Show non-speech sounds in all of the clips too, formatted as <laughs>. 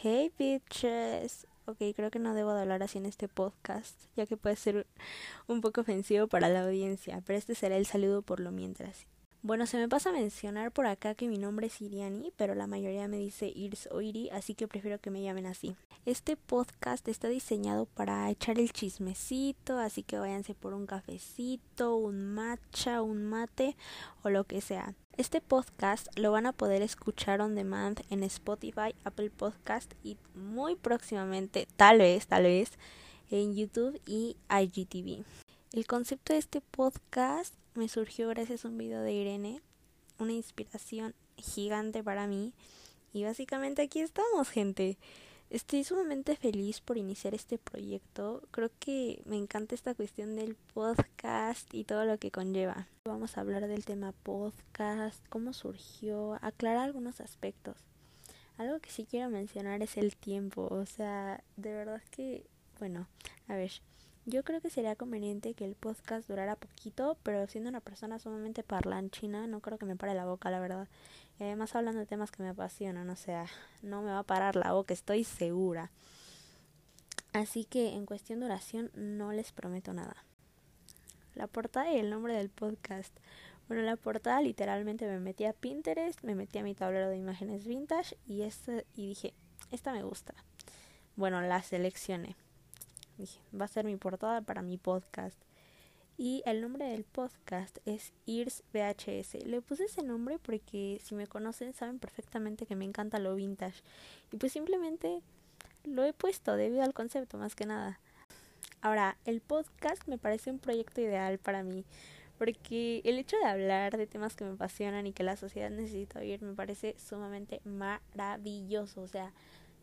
Hey bitches. Ok, creo que no debo de hablar así en este podcast, ya que puede ser un poco ofensivo para la audiencia, pero este será el saludo por lo mientras. Bueno, se me pasa a mencionar por acá que mi nombre es Iriani, pero la mayoría me dice Irs o Iri, así que prefiero que me llamen así. Este podcast está diseñado para echar el chismecito, así que váyanse por un cafecito, un matcha, un mate o lo que sea. Este podcast lo van a poder escuchar on demand en Spotify, Apple Podcast y muy próximamente, tal vez, tal vez, en YouTube y IGTV. El concepto de este podcast me surgió gracias a un video de Irene, una inspiración gigante para mí. Y básicamente aquí estamos, gente. Estoy sumamente feliz por iniciar este proyecto. Creo que me encanta esta cuestión del podcast y todo lo que conlleva. Vamos a hablar del tema podcast, cómo surgió, aclarar algunos aspectos. Algo que sí quiero mencionar es el tiempo. O sea, de verdad que, bueno, a ver, yo creo que sería conveniente que el podcast durara poquito, pero siendo una persona sumamente parlanchina, no creo que me pare la boca, la verdad. Y además hablando de temas que me apasionan, o sea, no me va a parar la boca, estoy segura. Así que en cuestión de duración no les prometo nada. La portada y el nombre del podcast. Bueno, la portada literalmente me metí a Pinterest, me metí a mi tablero de imágenes vintage y, este, y dije, esta me gusta. Bueno, la seleccioné. Dije, va a ser mi portada para mi podcast. Y el nombre del podcast es Ears VHS. Le puse ese nombre porque si me conocen saben perfectamente que me encanta lo vintage. Y pues simplemente lo he puesto debido al concepto más que nada. Ahora, el podcast me parece un proyecto ideal para mí. Porque el hecho de hablar de temas que me apasionan y que la sociedad necesita oír me parece sumamente maravilloso. O sea,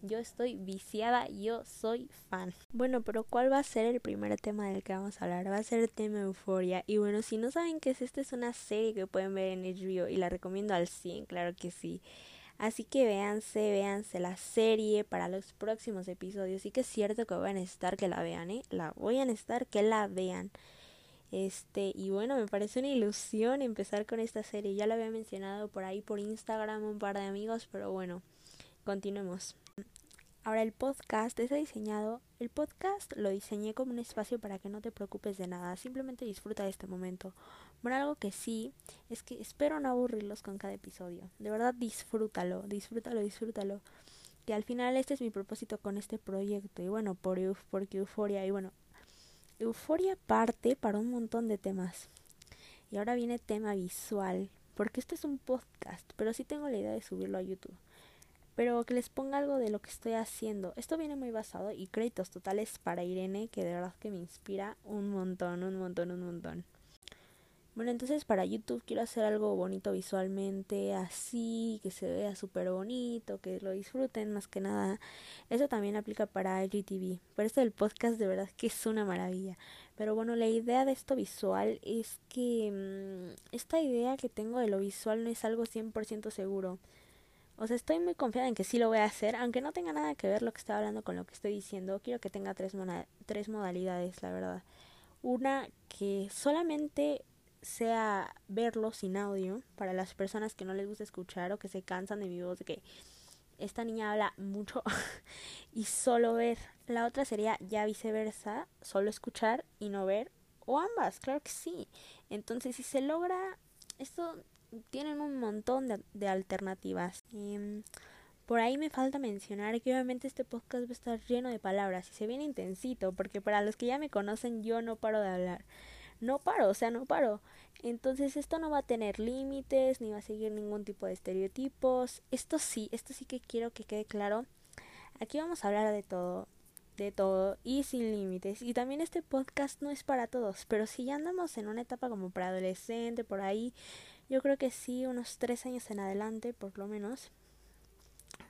yo estoy viciada, yo soy fan. Bueno, pero ¿cuál va a ser el primer tema del que vamos a hablar? Va a ser el tema Euforia. Y bueno, si no saben qué es, esta es una serie que pueden ver en HBO y la recomiendo al 100, claro que sí. Así que véanse, véanse la serie para los próximos episodios. Y que es cierto que voy a necesitar que la vean, ¿eh? La voy a necesitar que la vean. Este, y bueno, me parece una ilusión empezar con esta serie. Ya la había mencionado por ahí por Instagram un par de amigos, pero bueno, continuemos. Ahora el podcast está diseñado, el podcast lo diseñé como un espacio para que no te preocupes de nada, simplemente disfruta de este momento. Bueno, algo que sí es que espero no aburrirlos con cada episodio. De verdad disfrútalo, disfrútalo, disfrútalo. Que al final este es mi propósito con este proyecto y bueno, por porque Euforia y bueno, Euforia parte para un montón de temas. Y ahora viene tema visual, porque este es un podcast, pero sí tengo la idea de subirlo a YouTube pero que les ponga algo de lo que estoy haciendo. Esto viene muy basado y créditos totales para Irene, que de verdad que me inspira un montón, un montón, un montón. Bueno, entonces para YouTube quiero hacer algo bonito visualmente, así, que se vea súper bonito, que lo disfruten más que nada. Eso también aplica para IGTV. Por esto el podcast de verdad que es una maravilla. Pero bueno, la idea de esto visual es que mm, esta idea que tengo de lo visual no es algo 100% seguro. O sea, estoy muy confiada en que sí lo voy a hacer, aunque no tenga nada que ver lo que estoy hablando con lo que estoy diciendo. Quiero que tenga tres, tres modalidades, la verdad. Una que solamente sea verlo sin audio para las personas que no les gusta escuchar o que se cansan de mi voz de que esta niña habla mucho <laughs> y solo ver. La otra sería ya viceversa, solo escuchar y no ver o ambas, claro que sí. Entonces, si se logra esto tienen un montón de, alternativas. Em, por ahí me falta mencionar que obviamente este podcast va a estar lleno de palabras y se viene intensito, porque para los que ya me conocen yo no paro de hablar. No paro, o sea, no paro. Entonces esto no va a tener límites, ni va a seguir ningún tipo de estereotipos. Esto sí, esto sí que quiero que quede claro. Aquí vamos a hablar de todo, de todo y sin límites. Y también este podcast no es para todos, pero si ya andamos en una etapa como para adolescente, por ahí, yo creo que sí, unos tres años en adelante, por lo menos.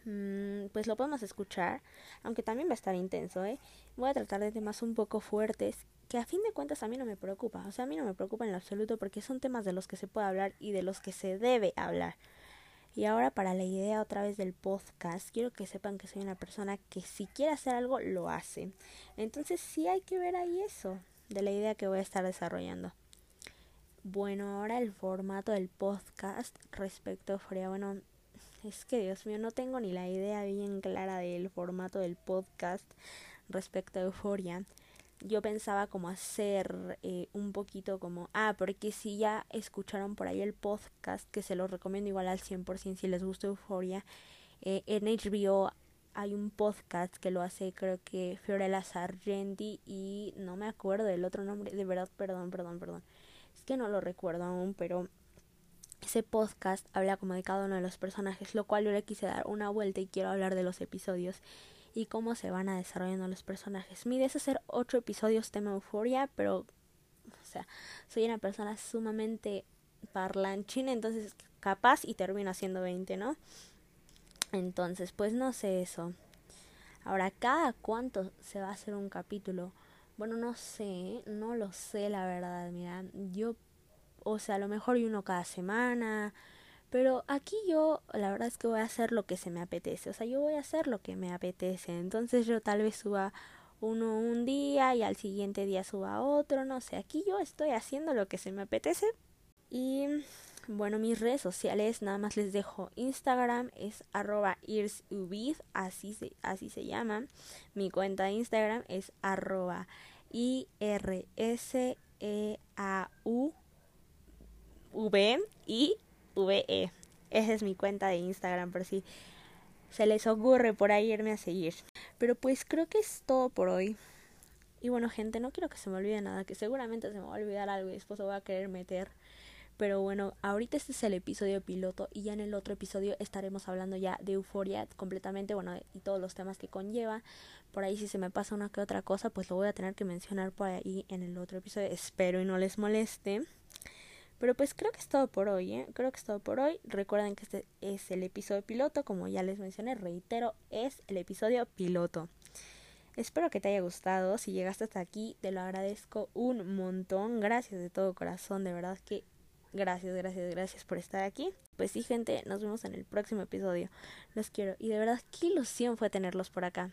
Mm, pues lo podemos escuchar, aunque también va a estar intenso, ¿eh? Voy a tratar de temas un poco fuertes, que a fin de cuentas a mí no me preocupa, o sea, a mí no me preocupa en lo absoluto porque son temas de los que se puede hablar y de los que se debe hablar. Y ahora para la idea otra vez del podcast, quiero que sepan que soy una persona que si quiere hacer algo, lo hace. Entonces sí hay que ver ahí eso, de la idea que voy a estar desarrollando. Bueno, ahora el formato del podcast respecto a Bueno, es que Dios mío, no tengo ni la idea bien clara del formato del podcast respecto a Euforia. Yo pensaba como hacer eh, un poquito como, ah, porque si ya escucharon por ahí el podcast, que se los recomiendo igual al 100% si les gusta Euforia, eh, en HBO hay un podcast que lo hace creo que Fiorella Sargenti y no me acuerdo del otro nombre, de verdad, perdón, perdón, perdón. Que no lo recuerdo aún, pero ese podcast habla como de cada uno de los personajes, lo cual yo le quise dar una vuelta y quiero hablar de los episodios y cómo se van a desarrollando los personajes. Mi idea es hacer ocho episodios tema euforia, pero, o sea, soy una persona sumamente parlanchina, entonces capaz y termino haciendo 20, ¿no? Entonces, pues no sé eso. Ahora, ¿cada cuánto se va a hacer un capítulo? Bueno, no sé, no lo sé la verdad, mira, yo, o sea, a lo mejor hay uno cada semana, pero aquí yo, la verdad es que voy a hacer lo que se me apetece. O sea, yo voy a hacer lo que me apetece. Entonces yo tal vez suba uno un día y al siguiente día suba otro. No sé, aquí yo estoy haciendo lo que se me apetece. Y bueno, mis redes sociales, nada más les dejo Instagram, es arroba irsubid, así se, así se llama. Mi cuenta de Instagram es arroba i r s e a u v i VE. Esa es mi cuenta de Instagram, por si se les ocurre por ahí irme a seguir. Pero pues creo que es todo por hoy. Y bueno, gente, no quiero que se me olvide nada, que seguramente se me va a olvidar algo y después voy a querer meter. Pero bueno, ahorita este es el episodio piloto y ya en el otro episodio estaremos hablando ya de euforia completamente, bueno, y todos los temas que conlleva. Por ahí si se me pasa una que otra cosa, pues lo voy a tener que mencionar por ahí en el otro episodio. Espero y no les moleste. Pero pues creo que es todo por hoy, ¿eh? Creo que es todo por hoy. Recuerden que este es el episodio piloto, como ya les mencioné, reitero, es el episodio piloto. Espero que te haya gustado. Si llegaste hasta aquí, te lo agradezco un montón. Gracias de todo corazón, de verdad que gracias, gracias, gracias por estar aquí. Pues sí, gente, nos vemos en el próximo episodio. Los quiero y de verdad qué ilusión fue tenerlos por acá.